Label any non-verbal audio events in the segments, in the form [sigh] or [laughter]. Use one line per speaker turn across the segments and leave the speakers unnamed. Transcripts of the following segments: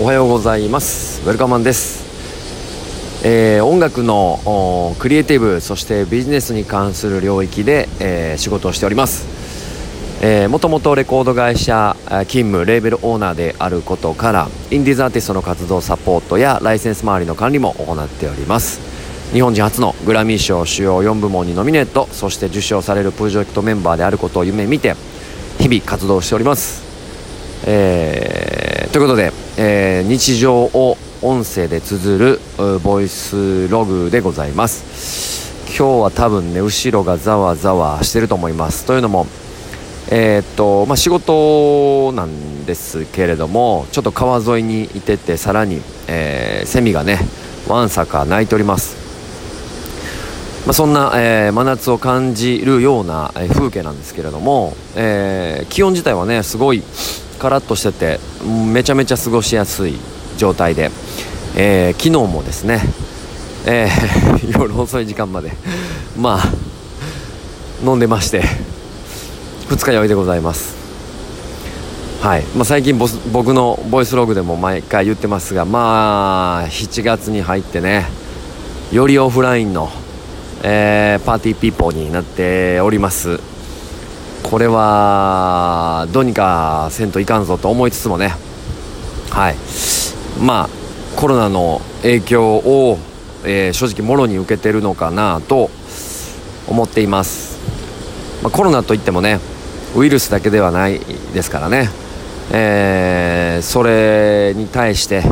おはようございます。ウェルカマンです、えー、音楽のクリエイティブそしてビジネスに関する領域で、えー、仕事をしております。もともとレコード会社勤務レーベルオーナーであることからインディーズアーティストの活動サポートやライセンス周りの管理も行っております。日本人初のグラミー賞主要4部門にノミネートそして受賞されるプロジェクトメンバーであることを夢見て日々活動しております、えー、ということでえー、日常を音声で綴るボイスログでございます。今日は多分ね後ろがざわざわしてると思います。というのもえー、っとまあ仕事なんですけれどもちょっと川沿いにいててさらに、えー、セミがねわんさか鳴いております。まあ、そんな、えー、真夏を感じるような風景なんですけれども、え、気温自体はねすごいカラッとしててめちゃめちゃ過ごしやすい状態で、えー、昨日もですね、えー、[laughs] 夜遅い時間まで。まあ飲んでまして。二日酔いでございます。はい、まあ、最近僕のボイスログでも毎回言ってますがまあ7月に入ってねよりオフラインの、えー、パーティーピーポーになっております。これはどうにかせんといかんぞと思いつつもね。はい。まあコロナの影響を、えー、正直もろに受けてるのかなと思っています、まあ、コロナといってもねウイルスだけではないですからね、えー、それに対して、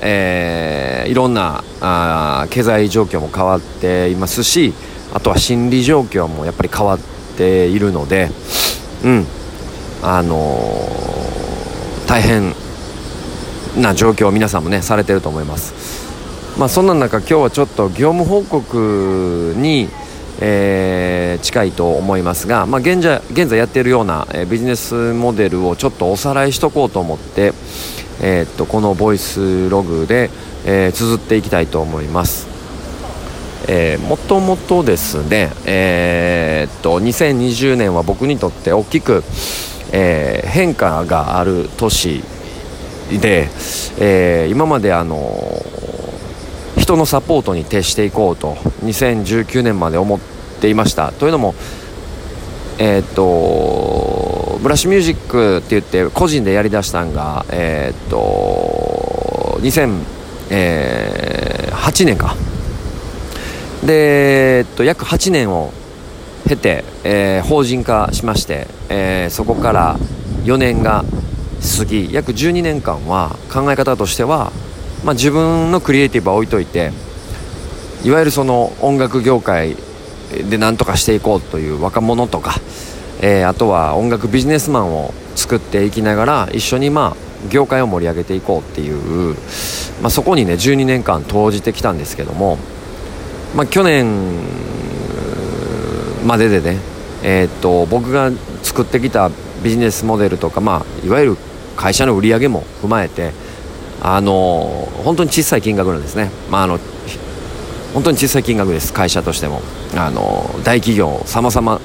えー、いろんなあ経済状況も変わっていますしあとは心理状況もやっぱり変わっているのでうん。あのー、大変な状況を皆さんもねされてると思います。まあそんな中今日はちょっと業務報告に、えー、近いと思いますが、まあ、現在現在やっているような、えー、ビジネスモデルをちょっとおさらいしとこうと思って、えー、っとこのボイスログで、えー、綴っていきたいと思います。えー、もともとですね、えー、っと2020年は僕にとって大きく、えー、変化がある年で、えー、今まであの人のサポートに徹していこうと2019年まで思っていました。というのもえっとブラッシュミュージックって言って個人でやりだしたんがえっと2008年か。で、えっと、約8年を経て、えー、法人化しまして、えー、そこから4年が過ぎ約12年間は考え方としては、まあ、自分のクリエイティブは置いといていわゆるその音楽業界で何とかしていこうという若者とか、えー、あとは音楽ビジネスマンを作っていきながら一緒にまあ業界を盛り上げていこうっていう、まあ、そこにね12年間投じてきたんですけどもまあ、去年まででね、えー、っと僕が作ってきたビジネスモデルとか、まあ、いわゆる会社の売り上げも踏まえてあの本当に小さい金額なんですね、まあ、あの本当に小さい金額です会社としても。あの大企業さまざま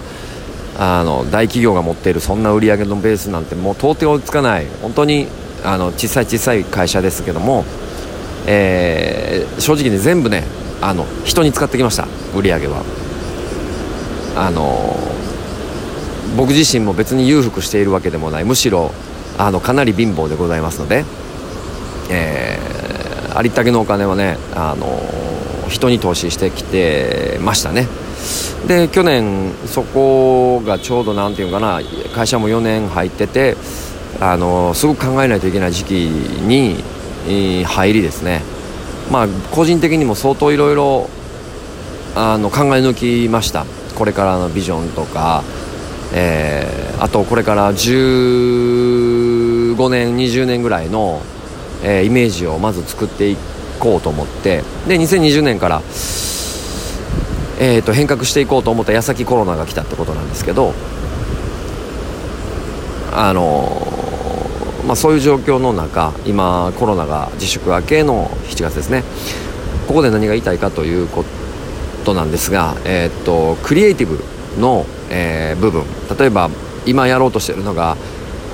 あの大企業が持っているそんな売り上げのベースなんてもう到底追いつかない本当にあの小さい小さい会社ですけども、えー、正直に全部ねあの人に使ってきました。売り上げは。あの僕自身も別に裕福しているわけでもない。むしろあのかなり貧乏でございますので、えー、ありったけのお金はねあの人に投資してきてましたね。で去年そこがちょうど何て言うかな。会社も4年入っててあのすごく考えないといけない時期に入りですね。まあ個人的にも相当いろいろあの考え抜きました。これからのビジョンとか、えー、あとこれから15年20年ぐらいの、えー、イメージをまず作っていこうと思って。で2020年から、えーと、変革していこうと思った矢先コロナが来たってことなんですけど。あのまあ、そういう状況の中今コロナが自粛明けの7月ですね。ここで何が言いたいかということなんですが、えー、っとクリエイティブの、えー、部分。例えば今やろうとしているのが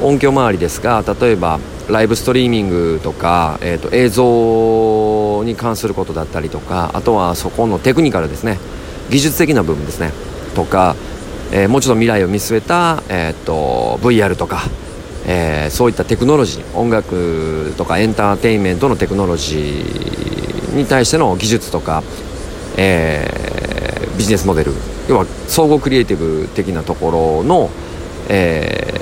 音響周りですが例えば、ライブストリーミングとか、えーと、映像に関することだったりとかあとはそこのテクニカルですね。技術的な部分ですね。とか、えー、もうちょっと未来を見据えた、えーと、VR とか、えー、そういったテクノロジー音楽とかエンターテインメントのテクノロジーに対しての技術とか、えー、ビジネスモデル要は総合クリエイティブ的なところの、え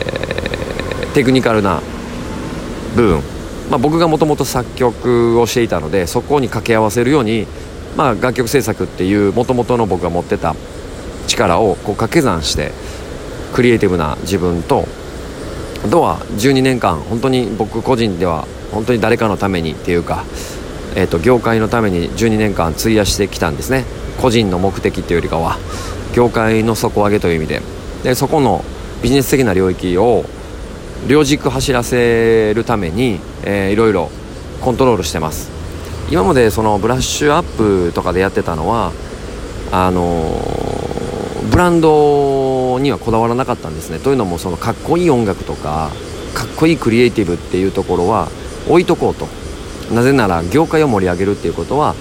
ー、テクニカルな部分、まあ、僕がもともと作曲をしていたのでそこに掛け合わせるように、まあ、楽曲制作っていうもともとの僕が持ってた力をこう掛け算してクリエイティブな自分とあとは12年間本当に僕個人では本当に誰かのためにっていうか、えー、と業界のために12年間費やしてきたんですね。個人の目的っていうよりかは業界の底上げという意味で。でそこのビジネス的な領域を両軸走らせるために、えー、いろいろコントロールしてます。今までそのブラッシュアップとかでやってたのはあのー、ブランドにはこだわらなかったんですね。というのもそのかっこいい音楽とかかっこいいクリエイティブっていうところは置いとこうと。なぜなら業界を盛り上げるっていうことは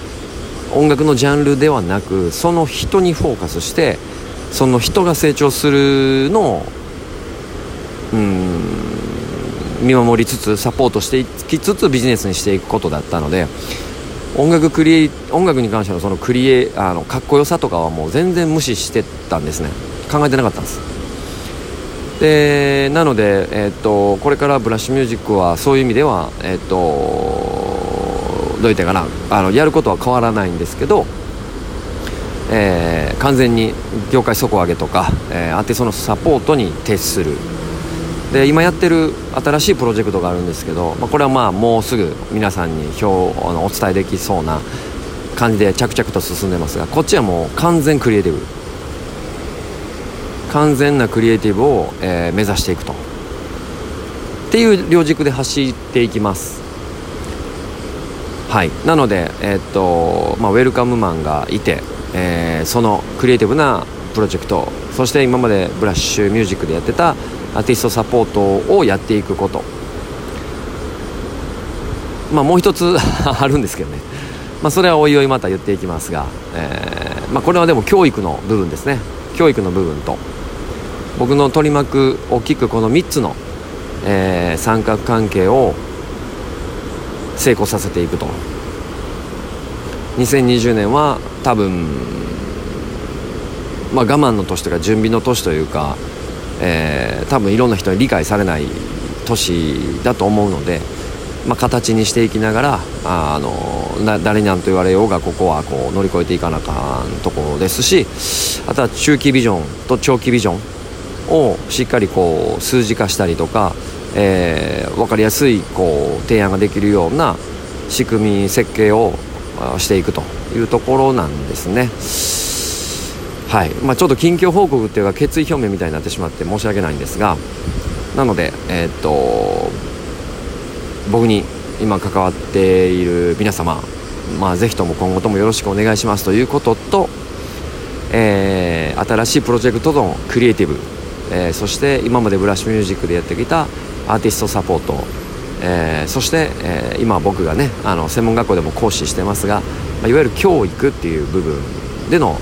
音楽のジャンルではなくその人にフォーカスしてその人が成長するのをうん見守りつつサポートしていきつつビジネスにしていくことだったので音楽クリエ音楽に関してのそのクリエあのかっこよさとかはもう全然無視してたんですね。考えてなかったんです。でなので、えー、っとこれからブラッシュミュージックはそういう意味では、えー、っとどう言ってかな。あのやることは変わらないんですけど、えー、完全に業界底上げとか、えー、アーティストのサポートに徹する。で今やってる新しいプロジェクトがあるんですけど、まあ、これはまあもうすぐ皆さんに表あのお伝えできそうな感じで着々と進んでますがこっちはもう完全クリエイティブ。完全なクリエイティブを、えー、目指していくと。っていう両軸で走っていきます。はい。なのでえー、っとまあウェルカムマンがいて、えー、そのクリエイティブなプロジェクトそして今までブラッシュミュージックでやってたアーティストサポートをやっていくこと。まあもう一つ [laughs] あるんですけどね、まあ、それはおいおいまた言っていきますが、えーまあ、これはでも教育の部分ですね。教育の部分と。僕の取り巻く大きくこの3つの、えー、三角関係を成功させていくと。2020年は多分まあ我慢の年とか準備の年というかえー、多分いろんな人に理解されない年だと思うので、まあ、形にしていきながらあのな誰なんと言われようがここはこう乗り越えていかなあかんところですしあとは中期ビジョンと長期ビジョンをしっかりこう数字化したりとか、えー、分かりやすいこう提案ができるような仕組み設計をしていくというところなんですね。はい。まあ、ちょっと近況報告っていうか決意表明みたいになってしまって申し訳ないんですがなので、えー、っと僕に今関わっている皆様、まあ、ぜひとも今後ともよろしくお願いしますということと、えー、新しいプロジェクトのクリエイティブ、えー、そして今までブラッシュミュージックでやってきたアーティストサポート、えー、そして、え、今僕がねあの専門学校でも講師してますが、まあ、いわゆる教育っていう部分での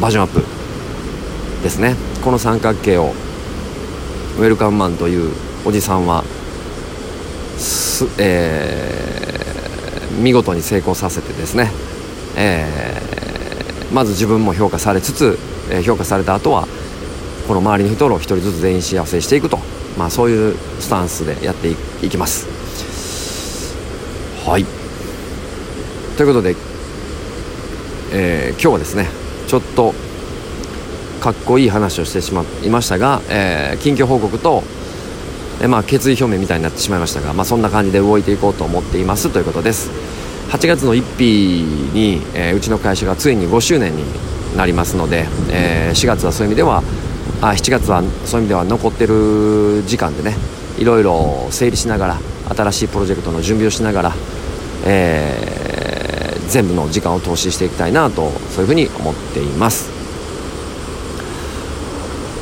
バージョンアップですね。この三角形をウェルカムマンというおじさんはえー、見事に成功させてですね、えー、まず自分も評価されつつ、えー、評価された後はこの周りの人を一人ずつ全員幸せにしていくと、まあ、そういうスタンスでやっていきます。はい。ということで、えー、今日はですねちょっとかっこいい話をしてしまいましたが、えー、近況報告と、えー、まあ、決意表明みたいになってしまいましたが、まあ、そんな感じで動いていこうと思っていますということです。8月の1日に、えー、うちの会社がついに5周年になりますので、え4月はそういう意味ではあ7月はそういう意味では残ってる時間でねいろいろ整理しながら新しいプロジェクトの準備をしながら、え全部の時間を投資していきたいなとそういうふうに思っています。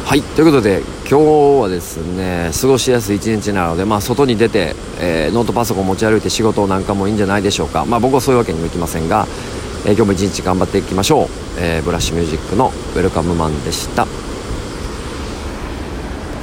はいということで今日はですね過ごしやすい一日なので、まあ、外に出て、えー、ノートパソコン持ち歩いて仕事なんかもいいんじゃないでしょうか、まあ、僕はそういうわけにもいきませんが、えー、今日も一日頑張っていきましょう、えー、ブラッシュミュージックのウェルカムマンでした。